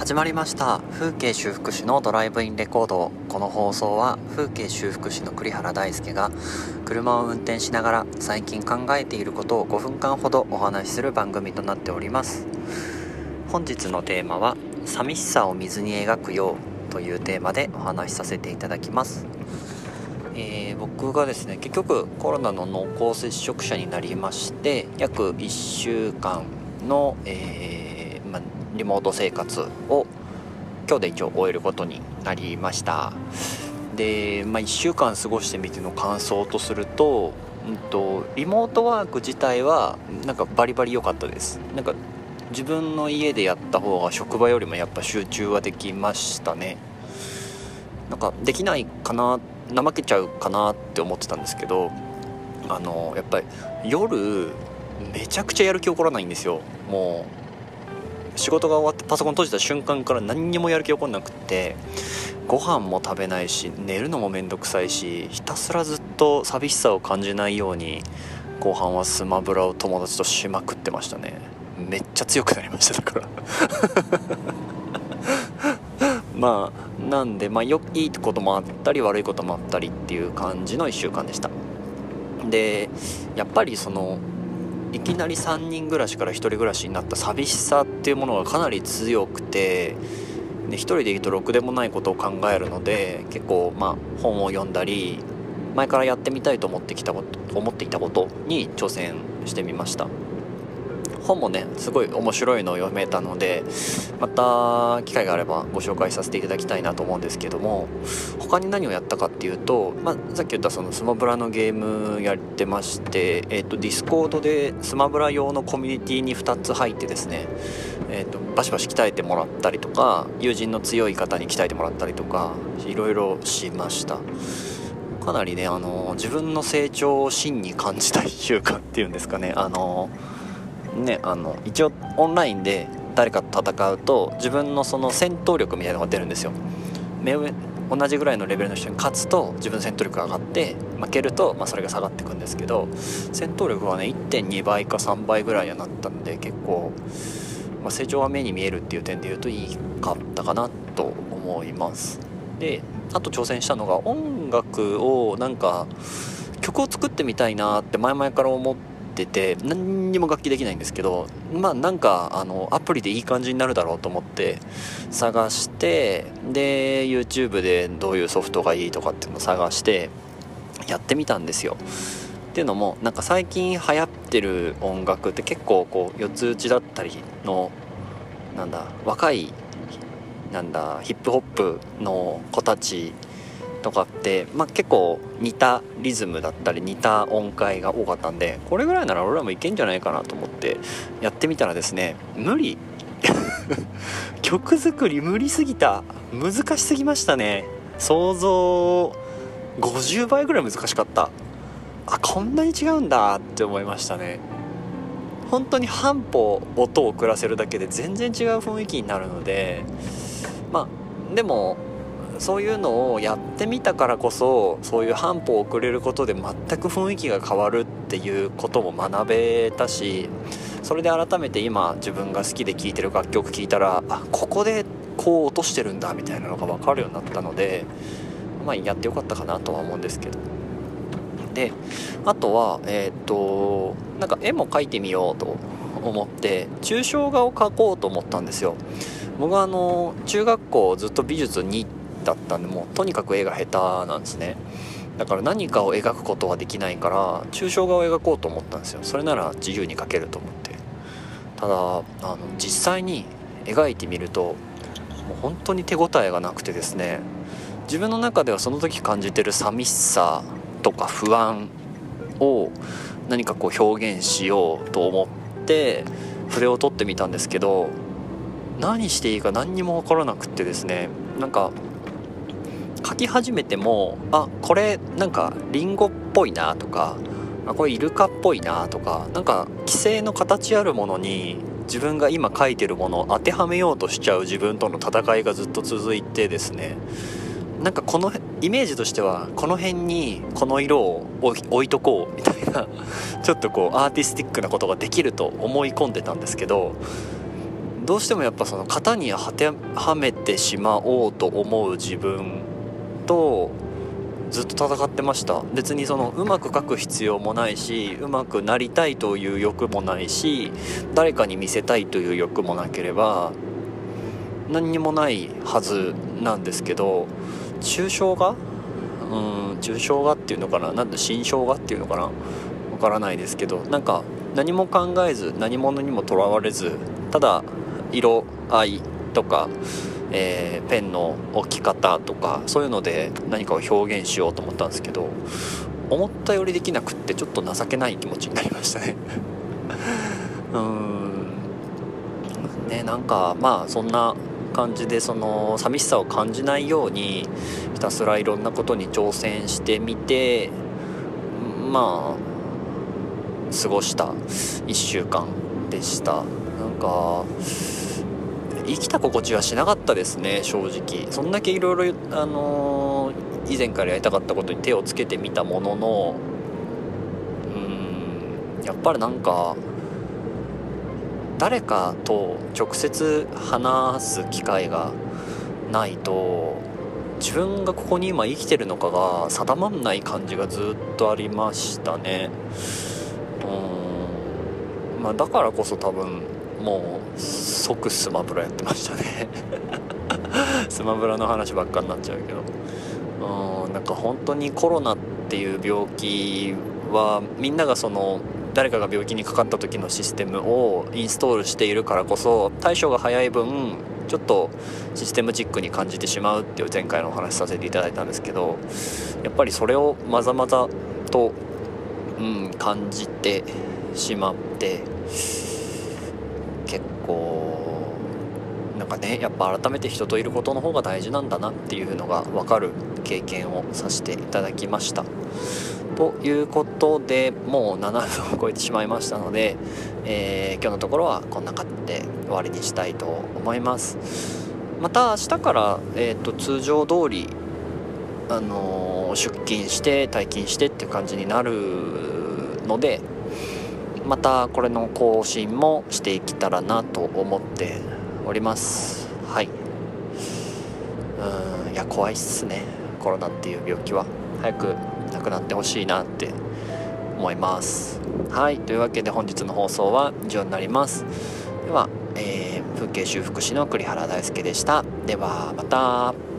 始まりました。風景修復師のドライブインレコード。この放送は風景修復師の栗原大輔が車を運転しながら最近考えていることを5分間ほどお話しする番組となっております。本日のテーマは寂しさを水に描くようというテーマでお話しさせていただきます。えー、僕がですね結局コロナの濃厚接触者になりまして約1週間の、えーリモート生活を今日で一応終えることになりました。で、まあ、1週間過ごしてみての感想とすると,、うんと、リモートワーク自体はなんかバリバリ良かったです。なんか自分の家でやった方が職場よりもやっぱ集中はできましたね。なんかできないかな怠けちゃうかなって思ってたんですけどあのやっぱり夜めちゃくちゃやる気起こらないんですよ。もう仕事が終わってパソコン閉じた瞬間から何にもやる気起こんなくってご飯も食べないし寝るのもめんどくさいしひたすらずっと寂しさを感じないように後半はスマブラを友達としまくってましたね。めっちゃ強くなりましただから。まあなんでまあよいいこともあったり悪いこともあったりっていう感じの1週間でした。でやっぱりそのいきなり3人暮らしから1人暮らしになった寂しさっていうものがかなり強くてで1人でいるとろくでもないことを考えるので結構まあ本を読んだり前からやってみたいと思ってきたこと思っていたことに挑戦してみました。本もねすごい面白いのを読めたのでまた機会があればご紹介させていただきたいなと思うんですけども他に何をやったかっていうと、まあ、さっき言ったそのスマブラのゲームやってまして、えーと、 Discordでスマブラ用のコミュニティに2つ入ってですね、えーと、バシバシ鍛えてもらったりとか友人の強い方に鍛えてもらったりとかいろいろしました。かなりねあの自分の成長を真に感じた1週間っていうんですかねあのねあの一応オンラインで誰かと戦うと自分のその戦闘力みたいなのが出るんですよ。目上同じぐらいのレベルの人に勝つと自分の戦闘力が上がって負けると、まあ、それが下がっていくんですけど戦闘力はね1.2倍か3倍ぐらいにはなったんで結構、まあ、成長は目に見えるっていう点で言うといいかったかなと思います。であと挑戦したのが音楽をなんか曲を作ってみたいなって前々から思っててて何にも楽器できないんですけどまあなんかあのアプリでいい感じになるだろうと思って探してで YouTube でどういうソフトがいいとかっていうのを探してやってみたんですよ。っていうのもなんか最近流行ってる音楽って結構こう四つ打ちだったりのなんだ若いなんだヒップホップの子たちとかって、まあ、結構似たリズムだったり似た音階が多かったんでこれぐらいなら俺らもいけんじゃないかなと思ってやってみたらですね無理。曲作り無理すぎた。難しすぎましたね。想像50倍ぐらい難しかった。あこんなに違うんだって思いましたね。本当に半歩音を遅らせるだけで全然違う雰囲気になるのでまあでもそういうのをやってみたからこそそういう半歩遅れることで全く雰囲気が変わるっていうことも学べたしそれで改めて今自分が好きで聴いてる楽曲聴いたらあここでこう落としてるんだみたいなのが分かるようになったのでまあやってよかったかなとは思うんですけど。であとはえっ、となんか絵も描いてみようと思って抽象画を描こうと思ったんですよ。僕はあの中学校ずっと美術に行ってだったんでもうとにかく絵が下手なんですね。だから何かを描くことはできないから抽象画を描こうと思ったんですよ。それなら自由に描けると思って。ただあの実際に描いてみるともう本当に手応えがなくてですね自分の中ではその時感じてる寂しさとか不安を何かこう表現しようと思って筆を取ってみたんですけど何していいか何にも分からなくってですねなんか書き始めてもあこれなんかリンゴっぽいなとかあこれイルカっぽいなとかなんか規制の形あるものに自分が今書いてるものを当てはめようとしちゃう自分との戦いがずっと続いてですね。なんかこのイメージとしてはこの辺にこの色を置いとこうみたいな ちょっとこうアーティスティックなことができると思い込んでたんですけどどうしてもやっぱその型に当てはめてしまおうと思う自分とずっと戦ってました。別にそのうまく書く必要もないしうまくなりたいという欲もないし誰かに見せたいという欲もなければ何にもないはずなんですけど抽象画？うん抽象画っていうのかな？なんだ新象画っていうのかな？わからないですけどなんか何も考えず何者にもとらわれずただ色合いとかえー、ペンの置き方とかそういうので何かを表現しようと思ったんですけど思ったよりできなくってちょっと情けない気持ちになりましたね。うーん。ねなんかまあそんな感じでその寂しさを感じないようにひたすらいろんなことに挑戦してみてまあ過ごした1週間でした。なんか生きた心地はしなかったですね正直。そんだけいろいろあのー、以前からやりたかったことに手をつけてみたもののうんやっぱりなんか誰かと直接話す機会がないと自分がここに今生きてるのかが定まんない感じがずっとありましたね。うんまあだからこそ多分もう即スマブラやってましたね。スマブラの話ばっかになっちゃうけど。うんなんか本当にコロナっていう病気はみんながその誰かが病気にかかった時のシステムをインストールしているからこそ対処が早い分ちょっとシステムチックに感じてしまうっていう前回のお話しさせていただいたんですけどやっぱりそれをまざまざと、うん、感じてしまって結構なんかねやっぱ改めて人といることの方が大事なんだなっていうのが分かる経験をさせていただきました。ということでもう7分を超えてしまいましたので、えー、今日のところはこんな感じで終わりにしたいと思います。また明日から、えーと、通常通りあのー、出勤して退勤してっていう感じになるのでまたこれの更新もしていけたらなと思っております。はい。うんいや怖いっすね。コロナっていう病気は。早くなくなってほしいなって思います。はい。というわけで本日の放送は以上になります。では、えー、風景修復師の栗原大輔でした。ではまた。